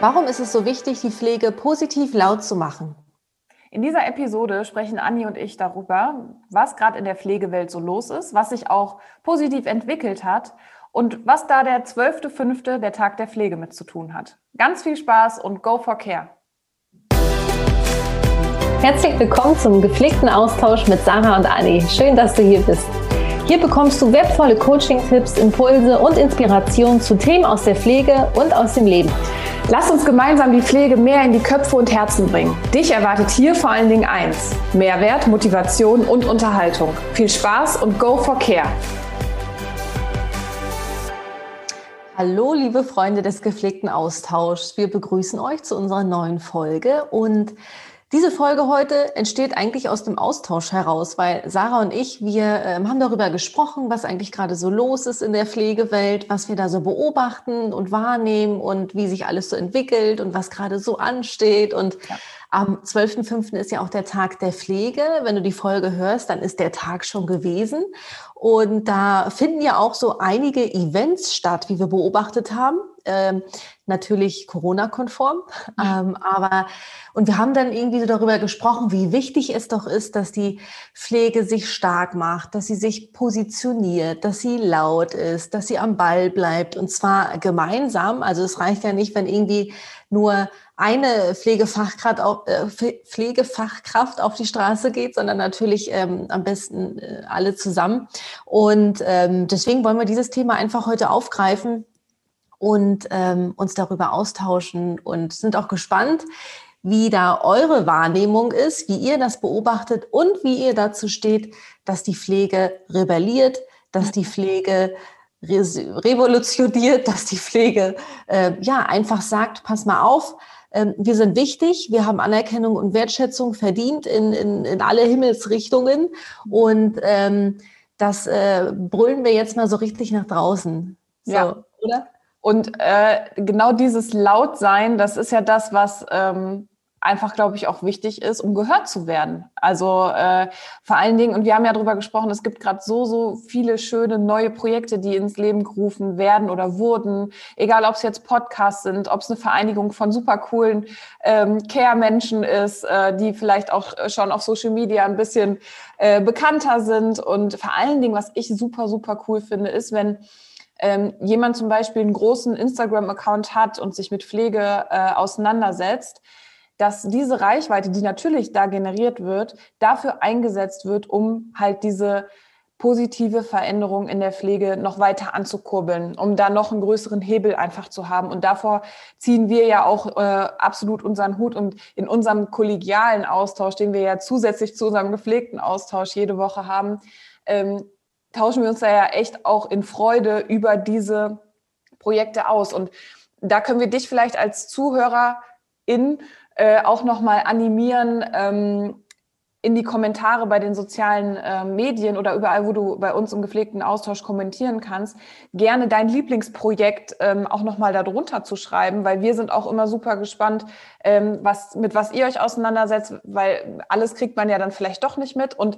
Warum ist es so wichtig, die Pflege positiv laut zu machen? In dieser Episode sprechen Anni und ich darüber, was gerade in der Pflegewelt so los ist, was sich auch positiv entwickelt hat und was da der 12.05., der Tag der Pflege mit zu tun hat. Ganz viel Spaß und go for care! Herzlich willkommen zum gepflegten Austausch mit Sarah und Anni. Schön, dass du hier bist. Hier bekommst du wertvolle Coaching-Tipps, Impulse und Inspirationen zu Themen aus der Pflege und aus dem Leben. Lass uns gemeinsam die Pflege mehr in die Köpfe und Herzen bringen. Dich erwartet hier vor allen Dingen eins: Mehrwert, Motivation und Unterhaltung. Viel Spaß und go for care! Hallo, liebe Freunde des gepflegten Austauschs. Wir begrüßen euch zu unserer neuen Folge und diese Folge heute entsteht eigentlich aus dem Austausch heraus, weil Sarah und ich, wir ähm, haben darüber gesprochen, was eigentlich gerade so los ist in der Pflegewelt, was wir da so beobachten und wahrnehmen und wie sich alles so entwickelt und was gerade so ansteht. Und ja. am 12.05. ist ja auch der Tag der Pflege. Wenn du die Folge hörst, dann ist der Tag schon gewesen. Und da finden ja auch so einige Events statt, wie wir beobachtet haben ähm, natürlich Corona-konform. Ähm, aber und wir haben dann irgendwie so darüber gesprochen, wie wichtig es doch ist, dass die Pflege sich stark macht, dass sie sich positioniert, dass sie laut ist, dass sie am Ball bleibt und zwar gemeinsam. Also es reicht ja nicht, wenn irgendwie nur eine Pflegefachkraft auf, äh, Pflegefachkraft auf die Straße geht, sondern natürlich ähm, am besten äh, alle zusammen. Und ähm, deswegen wollen wir dieses Thema einfach heute aufgreifen und ähm, uns darüber austauschen und sind auch gespannt, wie da eure Wahrnehmung ist, wie ihr das beobachtet und wie ihr dazu steht, dass die Pflege rebelliert, dass die Pflege revolutioniert, dass die Pflege äh, ja einfach sagt, pass mal auf, ähm, wir sind wichtig, wir haben Anerkennung und Wertschätzung verdient in, in, in alle Himmelsrichtungen und ähm, das äh, brüllen wir jetzt mal so richtig nach draußen. So, ja. oder? Und äh, genau dieses Lautsein, das ist ja das, was ähm, einfach, glaube ich, auch wichtig ist, um gehört zu werden. Also äh, vor allen Dingen, und wir haben ja darüber gesprochen, es gibt gerade so, so viele schöne neue Projekte, die ins Leben gerufen werden oder wurden, egal ob es jetzt Podcasts sind, ob es eine Vereinigung von super coolen ähm, Care-Menschen ist, äh, die vielleicht auch schon auf Social Media ein bisschen äh, bekannter sind. Und vor allen Dingen, was ich super, super cool finde, ist, wenn ähm, jemand zum Beispiel einen großen Instagram-Account hat und sich mit Pflege äh, auseinandersetzt, dass diese Reichweite, die natürlich da generiert wird, dafür eingesetzt wird, um halt diese positive Veränderung in der Pflege noch weiter anzukurbeln, um da noch einen größeren Hebel einfach zu haben. Und davor ziehen wir ja auch äh, absolut unseren Hut und in unserem kollegialen Austausch, den wir ja zusätzlich zu unserem gepflegten Austausch jede Woche haben, ähm, tauschen wir uns da ja echt auch in Freude über diese Projekte aus. Und da können wir dich vielleicht als Zuhörerin äh, auch nochmal animieren, ähm, in die Kommentare bei den sozialen äh, Medien oder überall, wo du bei uns im gepflegten Austausch kommentieren kannst, gerne dein Lieblingsprojekt ähm, auch nochmal darunter zu schreiben, weil wir sind auch immer super gespannt, ähm, was, mit was ihr euch auseinandersetzt, weil alles kriegt man ja dann vielleicht doch nicht mit und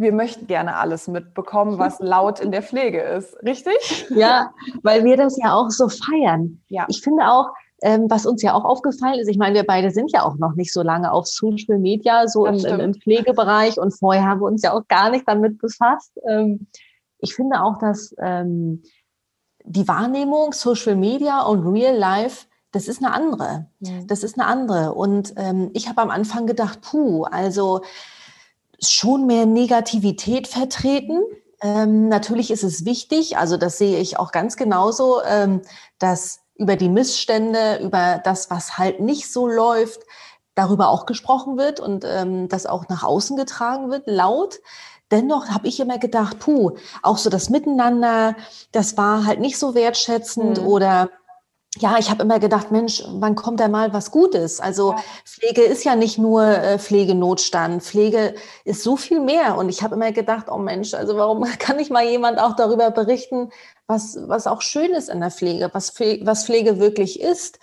wir möchten gerne alles mitbekommen, was laut in der Pflege ist. Richtig? Ja, weil wir das ja auch so feiern. Ja. Ich finde auch, ähm, was uns ja auch aufgefallen ist, ich meine, wir beide sind ja auch noch nicht so lange auf Social Media, so im, im, im, Pflegebereich und vorher haben wir uns ja auch gar nicht damit befasst. Ähm, ich finde auch, dass ähm, die Wahrnehmung Social Media und Real Life das ist eine andere. Mhm. Das ist eine andere. Und ähm, ich habe am Anfang gedacht, puh, also schon mehr Negativität vertreten. Ähm, natürlich ist es wichtig, also das sehe ich auch ganz genauso, ähm, dass über die Missstände, über das, was halt nicht so läuft, darüber auch gesprochen wird und ähm, das auch nach außen getragen wird, laut. Dennoch habe ich immer gedacht, puh, auch so das Miteinander, das war halt nicht so wertschätzend mhm. oder ja, ich habe immer gedacht, Mensch, wann kommt da mal was Gutes? Also ja. Pflege ist ja nicht nur äh, Pflegenotstand. Pflege ist so viel mehr. Und ich habe immer gedacht, oh Mensch, also warum kann nicht mal jemand auch darüber berichten, was, was auch schön ist in der Pflege, was, Pflege, was Pflege wirklich ist,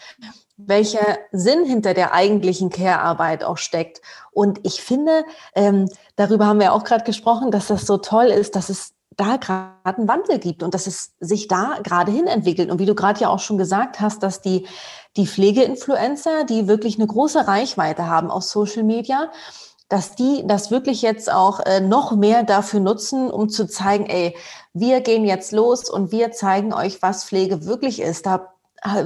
welcher Sinn hinter der eigentlichen Care-Arbeit auch steckt. Und ich finde, ähm, darüber haben wir auch gerade gesprochen, dass das so toll ist, dass es da gerade einen Wandel gibt und dass es sich da gerade hin entwickelt. Und wie du gerade ja auch schon gesagt hast, dass die, die Pflegeinfluencer, die wirklich eine große Reichweite haben auf Social Media, dass die das wirklich jetzt auch äh, noch mehr dafür nutzen, um zu zeigen, ey, wir gehen jetzt los und wir zeigen euch, was Pflege wirklich ist. Da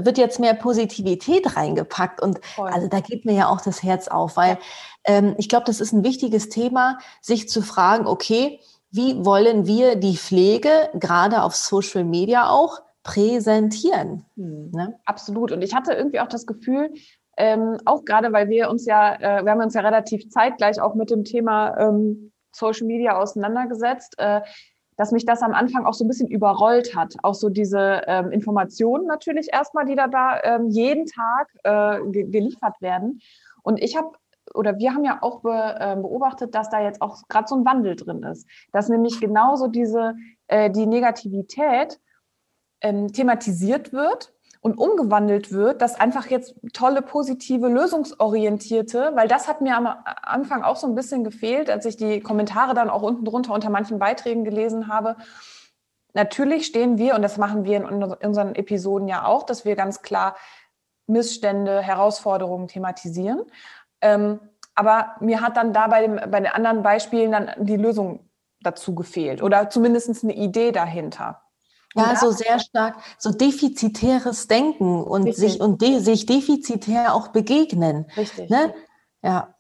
wird jetzt mehr Positivität reingepackt und Voll. also da geht mir ja auch das Herz auf, weil ähm, ich glaube, das ist ein wichtiges Thema, sich zu fragen, okay, wie wollen wir die Pflege gerade auf Social Media auch präsentieren? Hm. Ne? Absolut. Und ich hatte irgendwie auch das Gefühl, ähm, auch gerade, weil wir uns ja, äh, wir haben uns ja relativ zeitgleich auch mit dem Thema ähm, Social Media auseinandergesetzt, äh, dass mich das am Anfang auch so ein bisschen überrollt hat. Auch so diese ähm, Informationen natürlich erstmal, die da, da ähm, jeden Tag äh, ge geliefert werden. Und ich habe oder wir haben ja auch be, äh, beobachtet, dass da jetzt auch gerade so ein Wandel drin ist, dass nämlich genauso diese äh, die Negativität ähm, thematisiert wird und umgewandelt wird, dass einfach jetzt tolle, positive, lösungsorientierte, weil das hat mir am Anfang auch so ein bisschen gefehlt, als ich die Kommentare dann auch unten drunter unter manchen Beiträgen gelesen habe. Natürlich stehen wir, und das machen wir in unseren Episoden ja auch, dass wir ganz klar Missstände, Herausforderungen thematisieren. Ähm, aber mir hat dann da bei, dem, bei den anderen Beispielen dann die Lösung dazu gefehlt oder zumindest eine Idee dahinter. Ja, so sehr stark, so defizitäres Denken und Richtig. sich und de, sich defizitär auch begegnen. Richtig. Ne? Ja.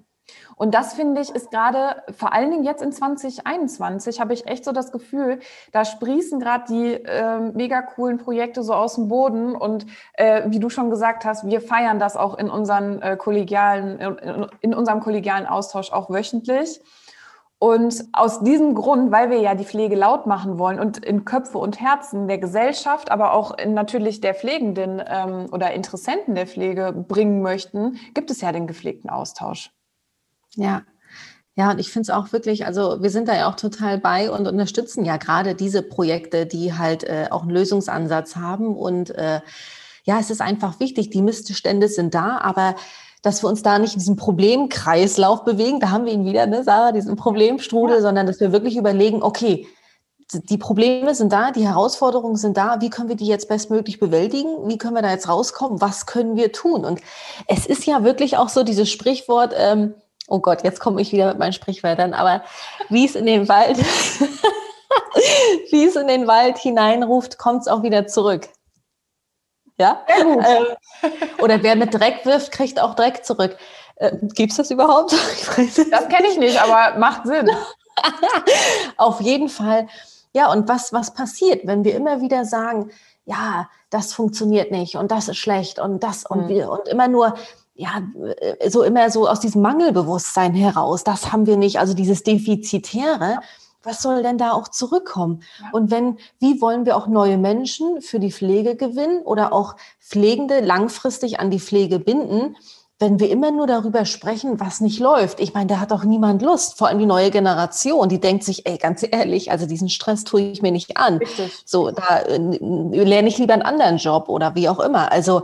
Und das finde ich ist gerade, vor allen Dingen jetzt in 2021, habe ich echt so das Gefühl, da sprießen gerade die äh, mega coolen Projekte so aus dem Boden. Und äh, wie du schon gesagt hast, wir feiern das auch in unseren äh, kollegialen, in, in unserem kollegialen Austausch auch wöchentlich. Und aus diesem Grund, weil wir ja die Pflege laut machen wollen und in Köpfe und Herzen der Gesellschaft, aber auch in natürlich der Pflegenden ähm, oder Interessenten der Pflege bringen möchten, gibt es ja den gepflegten Austausch. Ja. Ja, und ich finde es auch wirklich, also wir sind da ja auch total bei und unterstützen ja gerade diese Projekte, die halt äh, auch einen Lösungsansatz haben. Und äh, ja, es ist einfach wichtig, die Missstände sind da, aber dass wir uns da nicht in diesem Problemkreislauf bewegen, da haben wir ihn wieder, ne, Sarah, diesen Problemstrudel, ja. sondern dass wir wirklich überlegen, okay, die Probleme sind da, die Herausforderungen sind da. Wie können wir die jetzt bestmöglich bewältigen? Wie können wir da jetzt rauskommen? Was können wir tun? Und es ist ja wirklich auch so dieses Sprichwort, ähm, oh Gott, jetzt komme ich wieder mit meinen Sprichwörtern, aber wie es in den Wald, wie es in den Wald hineinruft, kommt es auch wieder zurück. Ja? Ähm, oder wer mit Dreck wirft, kriegt auch Dreck zurück. Äh, Gibt es das überhaupt? das kenne ich nicht, aber macht Sinn. Auf jeden Fall. Ja, und was, was passiert, wenn wir immer wieder sagen, ja, das funktioniert nicht und das ist schlecht und das und mhm. wir und immer nur ja, so immer so aus diesem Mangelbewusstsein heraus, das haben wir nicht, also dieses Defizitäre, was soll denn da auch zurückkommen? Ja. Und wenn, wie wollen wir auch neue Menschen für die Pflege gewinnen oder auch Pflegende langfristig an die Pflege binden, wenn wir immer nur darüber sprechen, was nicht läuft? Ich meine, da hat doch niemand Lust, vor allem die neue Generation, die denkt sich, ey, ganz ehrlich, also diesen Stress tue ich mir nicht an. Richtig. So, da äh, lerne ich lieber einen anderen Job oder wie auch immer. Also,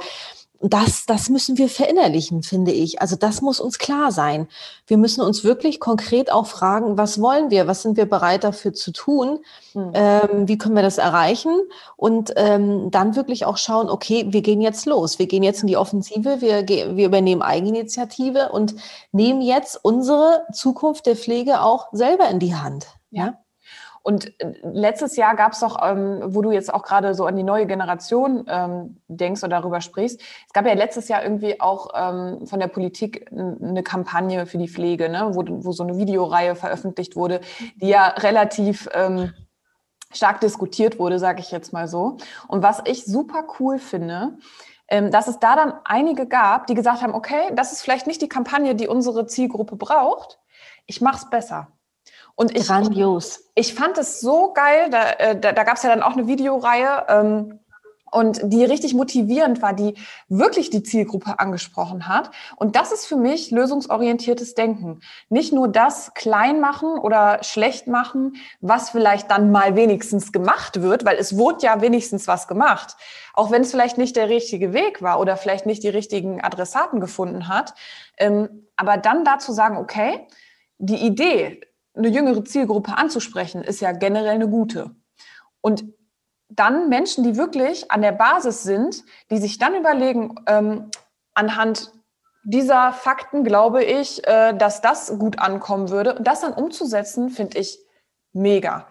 das, das müssen wir verinnerlichen, finde ich. Also das muss uns klar sein. Wir müssen uns wirklich konkret auch fragen, was wollen wir, was sind wir bereit dafür zu tun, mhm. ähm, wie können wir das erreichen und ähm, dann wirklich auch schauen, okay, wir gehen jetzt los, wir gehen jetzt in die Offensive, wir, wir übernehmen Eigeninitiative und nehmen jetzt unsere Zukunft der Pflege auch selber in die Hand. Ja. Und äh, letztes Jahr gab es doch, ähm, wo du jetzt auch gerade so an die neue Generation ähm, denkst oder darüber sprichst, es gab ja letztes Jahr irgendwie auch ähm, von der Politik eine Kampagne für die Pflege, ne? wo, wo so eine Videoreihe veröffentlicht wurde, die ja relativ ähm, stark diskutiert wurde, sage ich jetzt mal so. Und was ich super cool finde, ähm, dass es da dann einige gab, die gesagt haben, okay, das ist vielleicht nicht die Kampagne, die unsere Zielgruppe braucht, ich mache es besser. Und ich, Grandios. Ich, fand es so geil, da, äh, da, da gab es ja dann auch eine Videoreihe ähm, und die richtig motivierend war, die wirklich die Zielgruppe angesprochen hat. Und das ist für mich lösungsorientiertes Denken. Nicht nur das klein machen oder schlecht machen, was vielleicht dann mal wenigstens gemacht wird, weil es wurde ja wenigstens was gemacht. Auch wenn es vielleicht nicht der richtige Weg war oder vielleicht nicht die richtigen Adressaten gefunden hat. Ähm, aber dann dazu sagen, okay, die Idee, eine jüngere Zielgruppe anzusprechen, ist ja generell eine gute. Und dann Menschen, die wirklich an der Basis sind, die sich dann überlegen, ähm, anhand dieser Fakten glaube ich, äh, dass das gut ankommen würde. Und das dann umzusetzen, finde ich mega.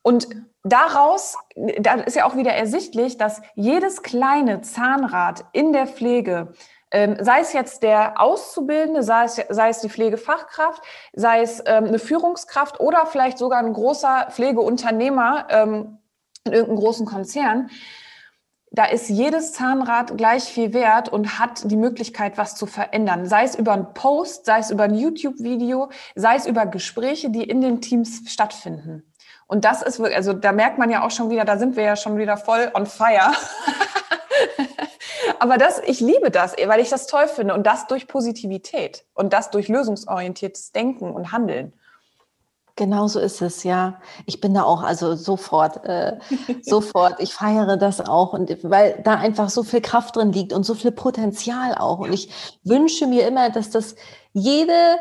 Und daraus, da ist ja auch wieder ersichtlich, dass jedes kleine Zahnrad in der Pflege, sei es jetzt der Auszubildende, sei es, sei es die Pflegefachkraft, sei es ähm, eine Führungskraft oder vielleicht sogar ein großer Pflegeunternehmer ähm, in irgendeinem großen Konzern, da ist jedes Zahnrad gleich viel wert und hat die Möglichkeit, was zu verändern. Sei es über einen Post, sei es über ein YouTube-Video, sei es über Gespräche, die in den Teams stattfinden. Und das ist wirklich, also da merkt man ja auch schon wieder, da sind wir ja schon wieder voll on fire. Aber das, ich liebe das, weil ich das toll finde und das durch Positivität und das durch lösungsorientiertes Denken und Handeln. Genau so ist es, ja. Ich bin da auch also sofort, äh, sofort. Ich feiere das auch und weil da einfach so viel Kraft drin liegt und so viel Potenzial auch. Und ich wünsche mir immer, dass das jede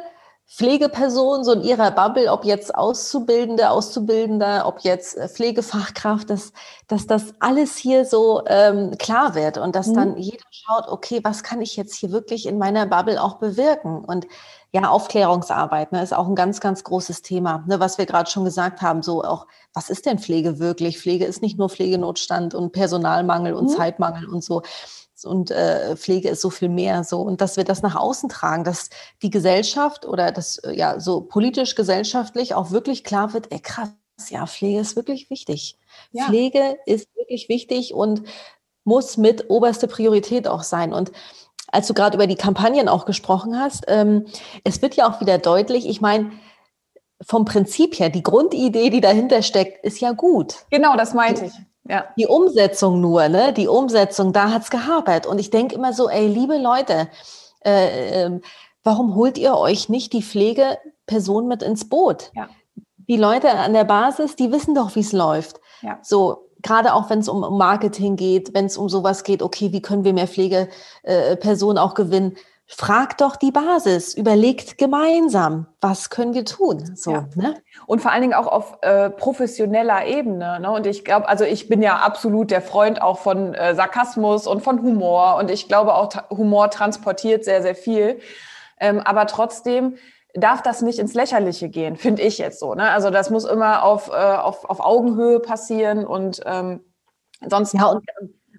Pflegeperson so in ihrer Bubble, ob jetzt Auszubildende, Auszubildender, ob jetzt äh, Pflegefachkraft, dass, dass das alles hier so ähm, klar wird und dass mhm. dann jeder schaut, okay, was kann ich jetzt hier wirklich in meiner Bubble auch bewirken? Und ja, Aufklärungsarbeit ne, ist auch ein ganz, ganz großes Thema, ne, was wir gerade schon gesagt haben. So auch, was ist denn Pflege wirklich? Pflege ist nicht nur Pflegenotstand und Personalmangel und mhm. Zeitmangel und so und äh, Pflege ist so viel mehr so und dass wir das nach außen tragen, dass die Gesellschaft oder das äh, ja so politisch gesellschaftlich auch wirklich klar wird, ey krass, ja, Pflege ist wirklich wichtig. Ja. Pflege ist wirklich wichtig und muss mit oberste Priorität auch sein und als du gerade über die Kampagnen auch gesprochen hast, ähm, es wird ja auch wieder deutlich, ich meine, vom Prinzip her, die Grundidee, die dahinter steckt, ist ja gut. Genau, das meinte ich. Ja. Die Umsetzung nur, ne? Die Umsetzung, da hat's gehapert. Und ich denke immer so, ey, liebe Leute, äh, äh, warum holt ihr euch nicht die Pflegeperson mit ins Boot? Ja. Die Leute an der Basis, die wissen doch, wie es läuft. Ja. So, gerade auch wenn es um Marketing geht, wenn es um sowas geht, okay, wie können wir mehr Pflegepersonen äh, auch gewinnen? Fragt doch die Basis, überlegt gemeinsam, was können wir tun. So, ja. ne? Und vor allen Dingen auch auf äh, professioneller Ebene. Ne? Und ich glaube, also ich bin ja absolut der Freund auch von äh, Sarkasmus und von Humor. Und ich glaube auch, Humor transportiert sehr, sehr viel. Ähm, aber trotzdem darf das nicht ins Lächerliche gehen, finde ich jetzt so. Ne? Also das muss immer auf, äh, auf, auf Augenhöhe passieren und ähm, sonst. Ja, und,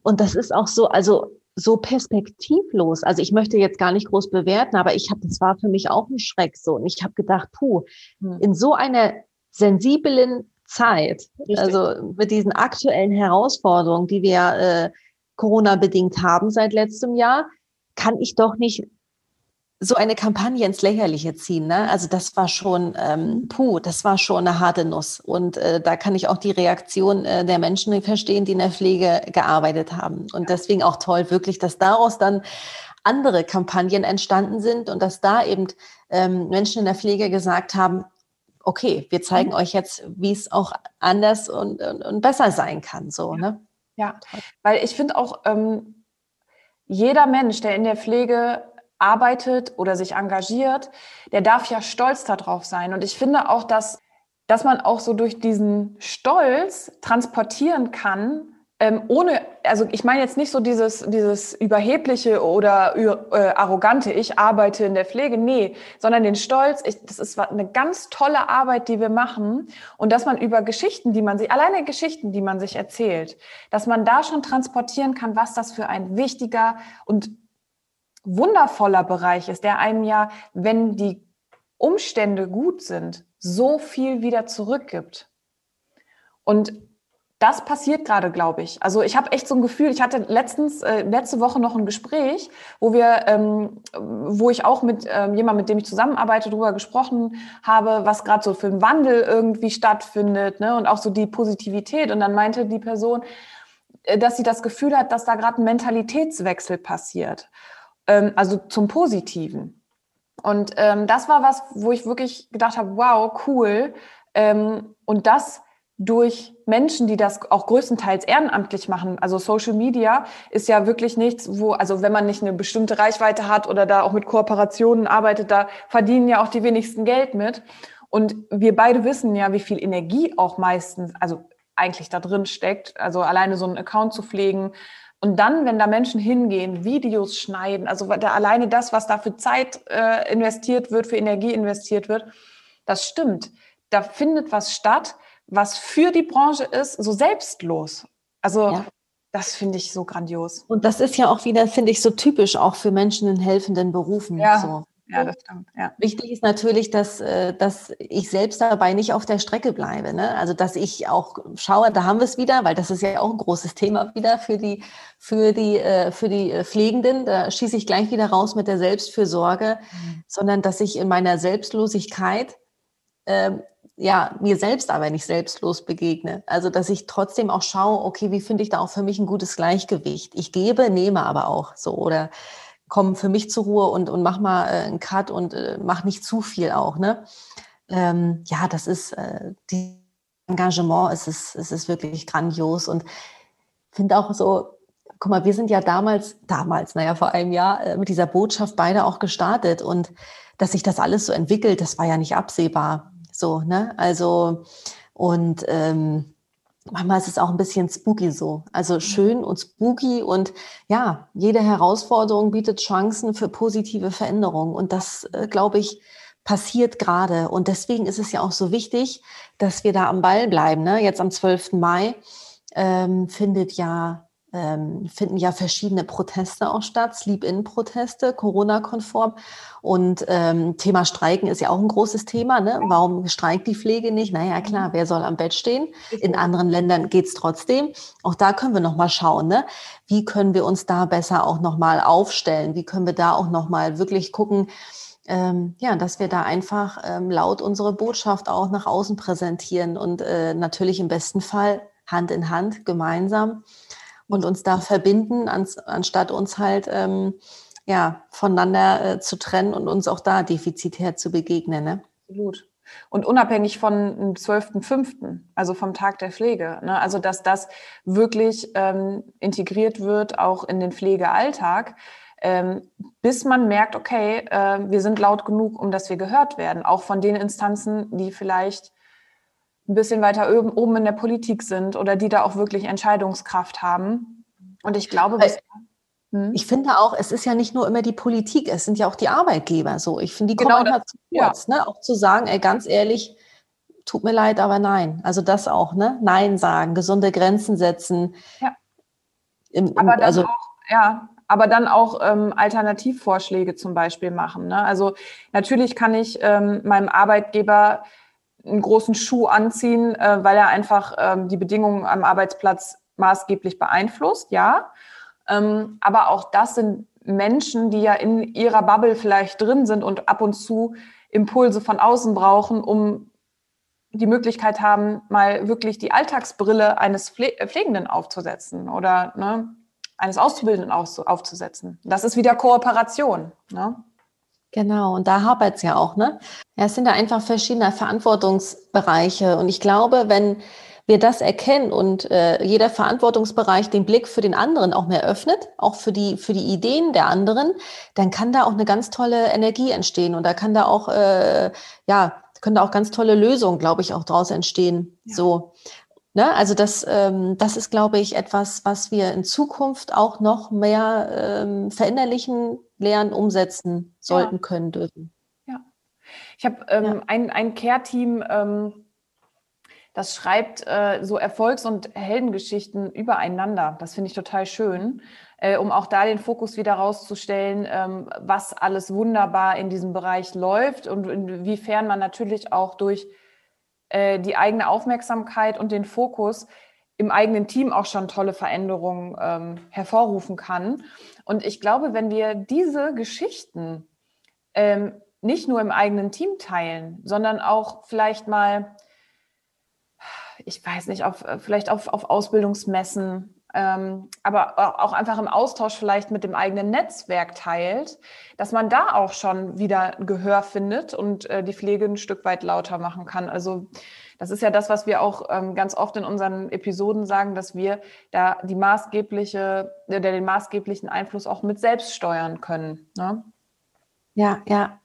und das ist auch so, also so perspektivlos. Also ich möchte jetzt gar nicht groß bewerten, aber ich habe, das war für mich auch ein Schreck so. Und ich habe gedacht, puh, hm. in so einer sensiblen Zeit, Richtig. also mit diesen aktuellen Herausforderungen, die wir äh, Corona-bedingt haben seit letztem Jahr, kann ich doch nicht so eine Kampagne ins Lächerliche ziehen. Ne? Also das war schon, ähm, puh, das war schon eine harte Nuss. Und äh, da kann ich auch die Reaktion äh, der Menschen verstehen, die in der Pflege gearbeitet haben. Und deswegen auch toll, wirklich, dass daraus dann andere Kampagnen entstanden sind und dass da eben ähm, Menschen in der Pflege gesagt haben, okay, wir zeigen mhm. euch jetzt, wie es auch anders und, und, und, besser sein kann. So, ne? Ja, weil ich finde auch, ähm, jeder Mensch, der in der Pflege arbeitet oder sich engagiert, der darf ja stolz darauf sein. Und ich finde auch, dass, dass man auch so durch diesen Stolz transportieren kann, ähm, ohne, also ich meine jetzt nicht so dieses, dieses überhebliche oder äh, arrogante, ich arbeite in der Pflege, nee, sondern den Stolz, ich, das ist eine ganz tolle Arbeit, die wir machen und dass man über Geschichten, die man sich, alleine Geschichten, die man sich erzählt, dass man da schon transportieren kann, was das für ein wichtiger und wundervoller Bereich ist, der einem ja, wenn die Umstände gut sind, so viel wieder zurückgibt. Und das passiert gerade, glaube ich. Also ich habe echt so ein Gefühl, ich hatte letztens, äh, letzte Woche noch ein Gespräch, wo wir, ähm, wo ich auch mit ähm, jemandem, mit dem ich zusammenarbeite, darüber gesprochen habe, was gerade so für ein Wandel irgendwie stattfindet, ne? Und auch so die Positivität. Und dann meinte die Person, äh, dass sie das Gefühl hat, dass da gerade ein Mentalitätswechsel passiert ähm, also zum Positiven. Und ähm, das war was, wo ich wirklich gedacht habe, wow, cool. Ähm, und das durch Menschen, die das auch größtenteils ehrenamtlich machen. Also Social Media ist ja wirklich nichts, wo, also wenn man nicht eine bestimmte Reichweite hat oder da auch mit Kooperationen arbeitet, da verdienen ja auch die wenigsten Geld mit. Und wir beide wissen ja, wie viel Energie auch meistens, also eigentlich da drin steckt. Also alleine so einen Account zu pflegen. Und dann, wenn da Menschen hingehen, Videos schneiden, also da alleine das, was da für Zeit äh, investiert wird, für Energie investiert wird, das stimmt. Da findet was statt, was für die Branche ist, so selbstlos. Also ja. das finde ich so grandios. Und das ist ja auch wieder, finde ich, so typisch auch für Menschen in helfenden Berufen. Ja. So. Ja, das stimmt. Ja. Wichtig ist natürlich, dass, äh, dass ich selbst dabei nicht auf der Strecke bleibe. Ne? Also dass ich auch schaue, da haben wir es wieder, weil das ist ja auch ein großes Thema wieder für die, für die, äh, für die äh, Pflegenden. Da schieße ich gleich wieder raus mit der Selbstfürsorge, mhm. sondern dass ich in meiner Selbstlosigkeit ähm, ja, mir selbst aber nicht selbstlos begegne. Also, dass ich trotzdem auch schaue, okay, wie finde ich da auch für mich ein gutes Gleichgewicht? Ich gebe, nehme aber auch so oder komme für mich zur Ruhe und, und mach mal äh, einen Cut und äh, mach nicht zu viel auch, ne? Ähm, ja, das ist, äh, die Engagement, es ist, es ist wirklich grandios und finde auch so, guck mal, wir sind ja damals, damals, naja, vor einem Jahr äh, mit dieser Botschaft beide auch gestartet und dass sich das alles so entwickelt, das war ja nicht absehbar. So, ne? Also, und ähm, manchmal ist es auch ein bisschen spooky so. Also schön und spooky und ja, jede Herausforderung bietet Chancen für positive Veränderungen. Und das, äh, glaube ich, passiert gerade. Und deswegen ist es ja auch so wichtig, dass wir da am Ball bleiben. Ne? Jetzt am 12. Mai ähm, findet ja ähm, finden ja verschiedene Proteste auch statt, Sleep-In-Proteste, Corona-konform. Und ähm, Thema Streiken ist ja auch ein großes Thema. Ne? Warum streikt die Pflege nicht? Naja, klar, wer soll am Bett stehen? In anderen Ländern geht's trotzdem. Auch da können wir nochmal schauen, ne? wie können wir uns da besser auch nochmal aufstellen? Wie können wir da auch nochmal wirklich gucken, ähm, ja, dass wir da einfach ähm, laut unsere Botschaft auch nach außen präsentieren und äh, natürlich im besten Fall Hand in Hand gemeinsam und uns da verbinden, ans, anstatt uns halt ähm, ja, voneinander äh, zu trennen und uns auch da defizitär zu begegnen. Ne? Absolut. Und unabhängig von dem 12.05., also vom Tag der Pflege. Ne? Also, dass das wirklich ähm, integriert wird, auch in den Pflegealltag, ähm, bis man merkt, okay, äh, wir sind laut genug, um dass wir gehört werden, auch von den Instanzen, die vielleicht ein bisschen weiter oben, oben in der Politik sind oder die da auch wirklich Entscheidungskraft haben. Und ich glaube, bis, hm? ich finde auch, es ist ja nicht nur immer die Politik, es sind ja auch die Arbeitgeber so. Ich finde, die genau, kommen halt zu kurz, ja. ne? Auch zu sagen, ey, ganz ehrlich, tut mir leid, aber nein. Also das auch, ne? Nein sagen, gesunde Grenzen setzen. Ja. Im, im, aber dann also, auch, ja, aber dann auch ähm, Alternativvorschläge zum Beispiel machen. Ne? Also natürlich kann ich ähm, meinem Arbeitgeber einen großen Schuh anziehen, äh, weil er einfach ähm, die Bedingungen am Arbeitsplatz maßgeblich beeinflusst, ja. Ähm, aber auch das sind Menschen, die ja in ihrer Bubble vielleicht drin sind und ab und zu Impulse von außen brauchen, um die Möglichkeit haben, mal wirklich die Alltagsbrille eines Pflegenden aufzusetzen oder ne, eines Auszubildenden aufzusetzen. Das ist wieder Kooperation. Ne? Genau, und da hapert es ja auch, ne? Ja, es sind ja einfach verschiedene Verantwortungsbereiche. Und ich glaube, wenn wir das erkennen und äh, jeder Verantwortungsbereich den Blick für den anderen auch mehr öffnet, auch für die, für die Ideen der anderen, dann kann da auch eine ganz tolle Energie entstehen. Und da kann da auch, äh, ja, können da auch ganz tolle Lösungen, glaube ich, auch draus entstehen. Ja. So. Ne? Also das, ähm, das ist, glaube ich, etwas, was wir in Zukunft auch noch mehr ähm, verinnerlichen, lernen, umsetzen sollten, ja. können, dürfen. Ja. Ich habe ähm, ja. ein, ein Care-Team, ähm, das schreibt äh, so Erfolgs- und Heldengeschichten übereinander. Das finde ich total schön, äh, um auch da den Fokus wieder rauszustellen, ähm, was alles wunderbar in diesem Bereich läuft und inwiefern man natürlich auch durch äh, die eigene Aufmerksamkeit und den Fokus im eigenen Team auch schon tolle Veränderungen ähm, hervorrufen kann. Und ich glaube, wenn wir diese Geschichten ähm, nicht nur im eigenen Team teilen, sondern auch vielleicht mal, ich weiß nicht, auf, vielleicht auf, auf Ausbildungsmessen ähm, aber auch einfach im Austausch vielleicht mit dem eigenen Netzwerk teilt, dass man da auch schon wieder Gehör findet und äh, die Pflege ein Stück weit lauter machen kann. Also das ist ja das, was wir auch ähm, ganz oft in unseren Episoden sagen, dass wir da die maßgebliche, der den maßgeblichen Einfluss auch mit selbst steuern können. Ne? Ja, ja.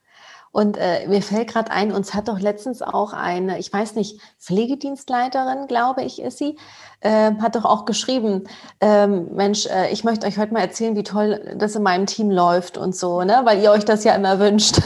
Und äh, mir fällt gerade ein, uns hat doch letztens auch eine, ich weiß nicht, Pflegedienstleiterin, glaube ich, ist sie, äh, hat doch auch geschrieben, ähm, Mensch, äh, ich möchte euch heute mal erzählen, wie toll das in meinem Team läuft und so, ne? weil ihr euch das ja immer wünscht.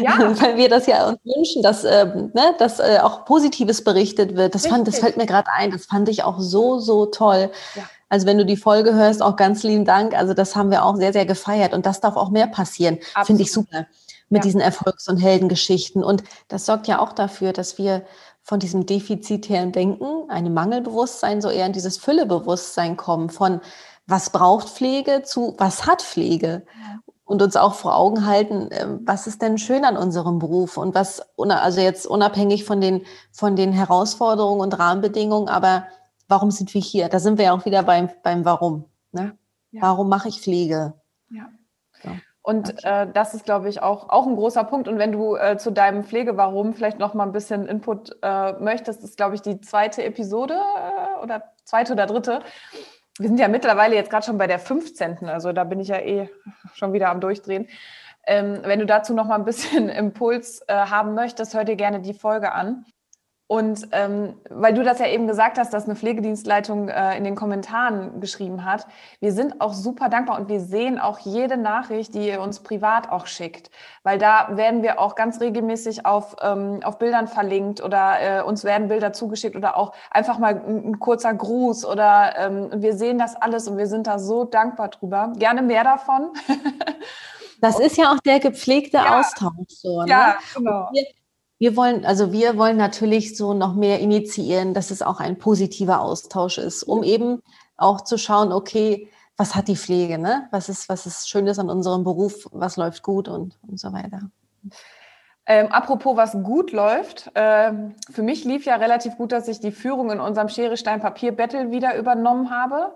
Ja. weil wir das ja uns wünschen, dass, äh, ne, dass äh, auch Positives berichtet wird. Das, fand, das fällt mir gerade ein, das fand ich auch so, so toll. Ja. Also wenn du die Folge hörst, auch ganz lieben Dank. Also das haben wir auch sehr, sehr gefeiert und das darf auch mehr passieren. Finde ich super mit ja. diesen Erfolgs- und Heldengeschichten. Und das sorgt ja auch dafür, dass wir von diesem defizitären Denken, einem Mangelbewusstsein, so eher in dieses Füllebewusstsein kommen von was braucht Pflege zu was hat Pflege und uns auch vor Augen halten, ähm, was ist denn schön an unserem Beruf und was, also jetzt unabhängig von den, von den Herausforderungen und Rahmenbedingungen, aber warum sind wir hier? Da sind wir ja auch wieder beim, beim Warum. Ne? Ja. Warum mache ich Pflege? Und äh, das ist, glaube ich, auch, auch ein großer Punkt. Und wenn du äh, zu deinem Pflege-Warum vielleicht noch mal ein bisschen Input äh, möchtest, ist, glaube ich, die zweite Episode äh, oder zweite oder dritte. Wir sind ja mittlerweile jetzt gerade schon bei der 15. Also da bin ich ja eh schon wieder am Durchdrehen. Ähm, wenn du dazu noch mal ein bisschen Impuls äh, haben möchtest, hör dir gerne die Folge an. Und ähm, weil du das ja eben gesagt hast, dass eine Pflegedienstleitung äh, in den Kommentaren geschrieben hat, wir sind auch super dankbar und wir sehen auch jede Nachricht, die ihr uns privat auch schickt, weil da werden wir auch ganz regelmäßig auf, ähm, auf Bildern verlinkt oder äh, uns werden Bilder zugeschickt oder auch einfach mal ein, ein kurzer Gruß oder ähm, wir sehen das alles und wir sind da so dankbar drüber. Gerne mehr davon. Das ist ja auch der gepflegte ja. Austausch. So, ne? Ja, genau. Wir, wir wollen, also wir wollen natürlich so noch mehr initiieren, dass es auch ein positiver Austausch ist, um eben auch zu schauen, okay, was hat die Pflege, ne? Was ist, was ist Schönes an unserem Beruf, was läuft gut und, und so weiter. Ähm, apropos, was gut läuft, ähm, für mich lief ja relativ gut, dass ich die Führung in unserem Schere, Stein, Papier Battle wieder übernommen habe.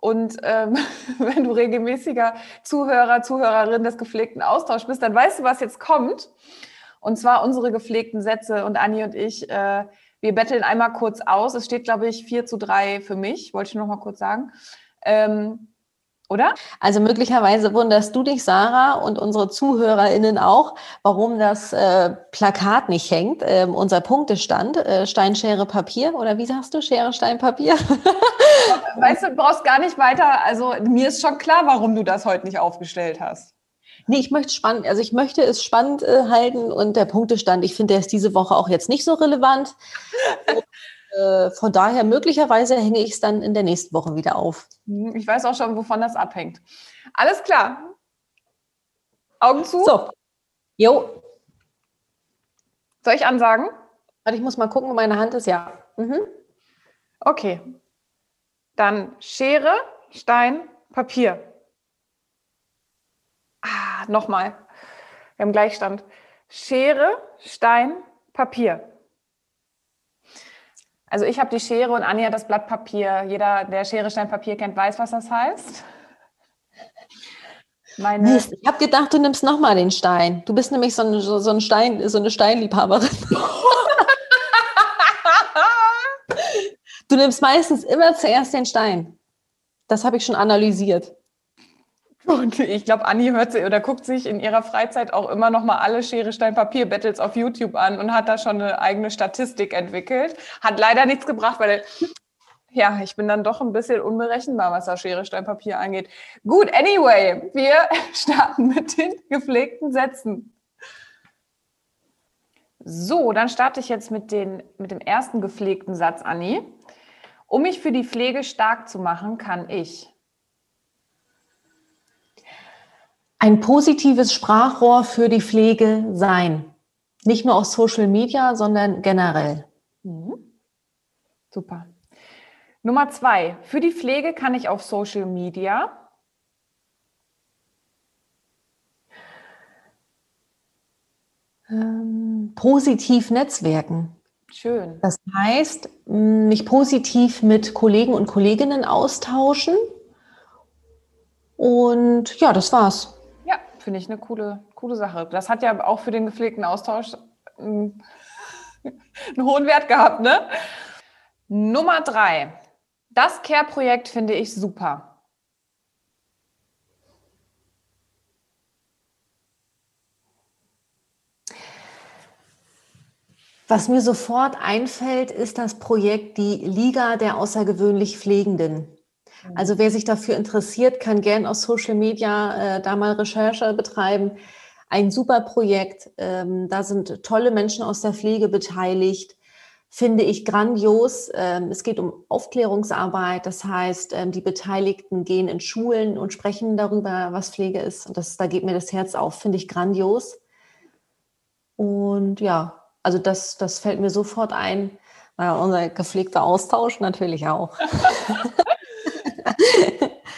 Und ähm, wenn du regelmäßiger Zuhörer, Zuhörerin des gepflegten Austauschs bist, dann weißt du, was jetzt kommt. Und zwar unsere gepflegten Sätze und Anni und ich, äh, wir betteln einmal kurz aus. Es steht, glaube ich, 4 zu 3 für mich, wollte ich noch mal kurz sagen. Ähm, oder? Also möglicherweise wunderst du dich, Sarah, und unsere ZuhörerInnen auch, warum das äh, Plakat nicht hängt. Ähm, unser Punktestand, äh, Stein, Schere, Papier. Oder wie sagst du, Schere, Stein, Papier? weißt du, du brauchst gar nicht weiter. Also mir ist schon klar, warum du das heute nicht aufgestellt hast. Nee, ich möchte spannend, also ich möchte es spannend äh, halten und der Punktestand, ich finde, der ist diese Woche auch jetzt nicht so relevant. und, äh, von daher möglicherweise hänge ich es dann in der nächsten Woche wieder auf. Hm, ich weiß auch schon, wovon das abhängt. Alles klar. Augen zu. So. Jo. Soll ich ansagen? Warte, ich muss mal gucken, wo meine Hand ist. Ja. Mhm. Okay. Dann Schere, Stein, Papier. Nochmal. Wir haben Gleichstand. Schere, Stein, Papier. Also ich habe die Schere und Anja das Blatt Papier. Jeder, der Schere, Stein, Papier kennt, weiß, was das heißt. Meine Mist, ich habe gedacht, du nimmst nochmal den Stein. Du bist nämlich so, ein, so, so, ein Stein, so eine Steinliebhaberin. du nimmst meistens immer zuerst den Stein. Das habe ich schon analysiert. Und ich glaube, Anni hört sie oder guckt sich in ihrer Freizeit auch immer noch mal alle Schere, Stein, Papier Battles auf YouTube an und hat da schon eine eigene Statistik entwickelt. Hat leider nichts gebracht, weil ja, ich bin dann doch ein bisschen unberechenbar, was das Schere, Stein, Papier angeht. Gut, anyway, wir starten mit den gepflegten Sätzen. So, dann starte ich jetzt mit, den, mit dem ersten gepflegten Satz, Anni. Um mich für die Pflege stark zu machen, kann ich ein positives Sprachrohr für die Pflege sein. Nicht nur auf Social Media, sondern generell. Mhm. Super. Nummer zwei. Für die Pflege kann ich auf Social Media ähm, positiv netzwerken. Schön. Das heißt, mich positiv mit Kollegen und Kolleginnen austauschen. Und ja, das war's. Finde ich eine coole, coole Sache. Das hat ja auch für den gepflegten Austausch einen, einen hohen Wert gehabt, ne? Nummer drei. Das Care-Projekt finde ich super. Was mir sofort einfällt, ist das Projekt die Liga der außergewöhnlich Pflegenden. Also wer sich dafür interessiert, kann gern aus Social Media äh, da mal Recherche betreiben. Ein super Projekt. Ähm, da sind tolle Menschen aus der Pflege beteiligt. Finde ich grandios. Ähm, es geht um Aufklärungsarbeit. Das heißt, ähm, die Beteiligten gehen in Schulen und sprechen darüber, was Pflege ist. Und das, da geht mir das Herz auf. Finde ich grandios. Und ja, also das, das fällt mir sofort ein. Ja, unser gepflegter Austausch natürlich auch.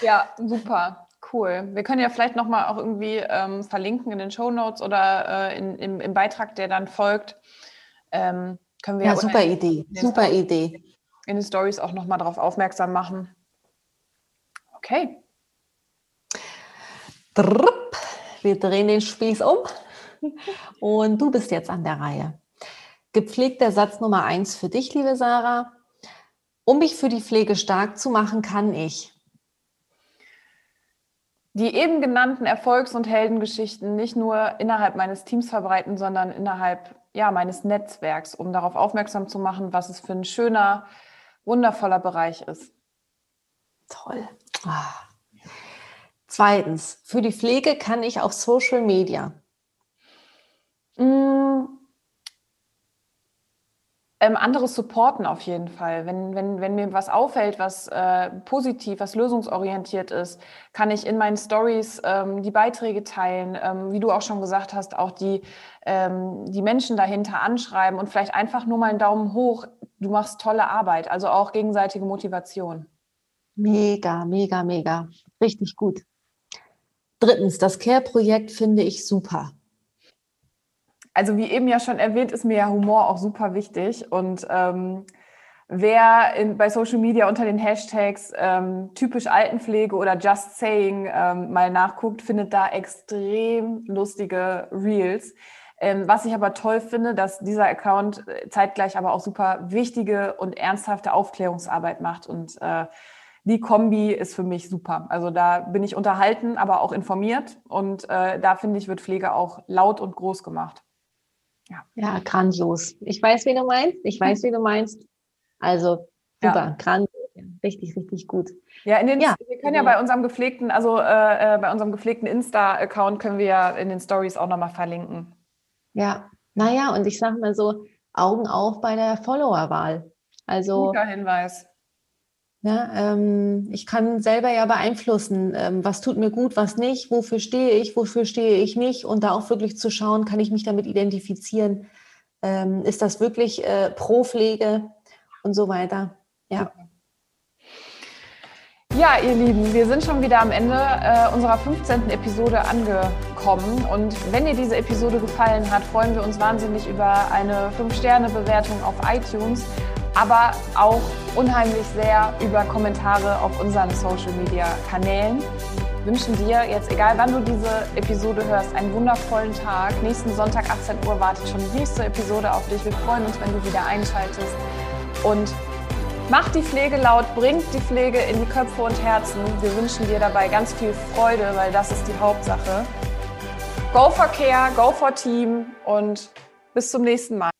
ja, super. Cool. Wir können ja vielleicht nochmal auch irgendwie ähm, verlinken in den Show Notes oder äh, in, im, im, Beitrag, der dann folgt. Ähm, können wir ja, super Idee. Super Stories, Idee. In den Stories auch nochmal darauf aufmerksam machen. Okay. Wir drehen den Spieß um und du bist jetzt an der Reihe. Gepflegter Satz Nummer eins für dich, liebe Sarah. Um mich für die Pflege stark zu machen, kann ich die eben genannten Erfolgs- und Heldengeschichten nicht nur innerhalb meines Teams verbreiten, sondern innerhalb ja, meines Netzwerks, um darauf aufmerksam zu machen, was es für ein schöner, wundervoller Bereich ist. Toll. Ah. Zweitens, für die Pflege kann ich auf Social Media. Mmh ähm, anderes supporten auf jeden Fall. Wenn, wenn, wenn mir was auffällt, was äh, positiv, was lösungsorientiert ist, kann ich in meinen Stories ähm, die Beiträge teilen, ähm, wie du auch schon gesagt hast, auch die, ähm, die Menschen dahinter anschreiben und vielleicht einfach nur mal einen Daumen hoch. Du machst tolle Arbeit, also auch gegenseitige Motivation. Mega, mega, mega. Richtig gut. Drittens, das Care-Projekt finde ich super also wie eben ja schon erwähnt, ist mir ja Humor auch super wichtig. Und ähm, wer in, bei Social Media unter den Hashtags ähm, typisch Altenpflege oder Just Saying ähm, mal nachguckt, findet da extrem lustige Reels. Ähm, was ich aber toll finde, dass dieser Account äh, zeitgleich aber auch super wichtige und ernsthafte Aufklärungsarbeit macht. Und äh, die Kombi ist für mich super. Also da bin ich unterhalten, aber auch informiert. Und äh, da finde ich, wird Pflege auch laut und groß gemacht. Ja. ja, grandios. Ich weiß, wie du meinst. Ich weiß, wie du meinst. Also super, ja. grandios. Richtig, richtig gut. Ja, in den, ja. wir können ja bei unserem gepflegten, also äh, äh, bei unserem gepflegten Insta-Account können wir ja in den Stories auch nochmal verlinken. Ja, naja, und ich sage mal so, Augen auf bei der Followerwahl. Also. Guter Hinweis. Ja, ähm, ich kann selber ja beeinflussen, ähm, was tut mir gut, was nicht, wofür stehe ich, wofür stehe ich nicht und da auch wirklich zu schauen, kann ich mich damit identifizieren, ähm, ist das wirklich äh, pro Pflege und so weiter. Ja. Ja, ihr Lieben, wir sind schon wieder am Ende äh, unserer 15. Episode angekommen. Und wenn dir diese Episode gefallen hat, freuen wir uns wahnsinnig über eine 5-Sterne-Bewertung auf iTunes aber auch unheimlich sehr über Kommentare auf unseren Social Media Kanälen. Wünschen dir jetzt, egal wann du diese Episode hörst, einen wundervollen Tag. Nächsten Sonntag 18 Uhr wartet schon die nächste Episode auf dich. Wir freuen uns, wenn du wieder einschaltest. Und mach die Pflege laut, bringt die Pflege in die Köpfe und Herzen. Wir wünschen dir dabei ganz viel Freude, weil das ist die Hauptsache. Go for Care, go for Team und bis zum nächsten Mal.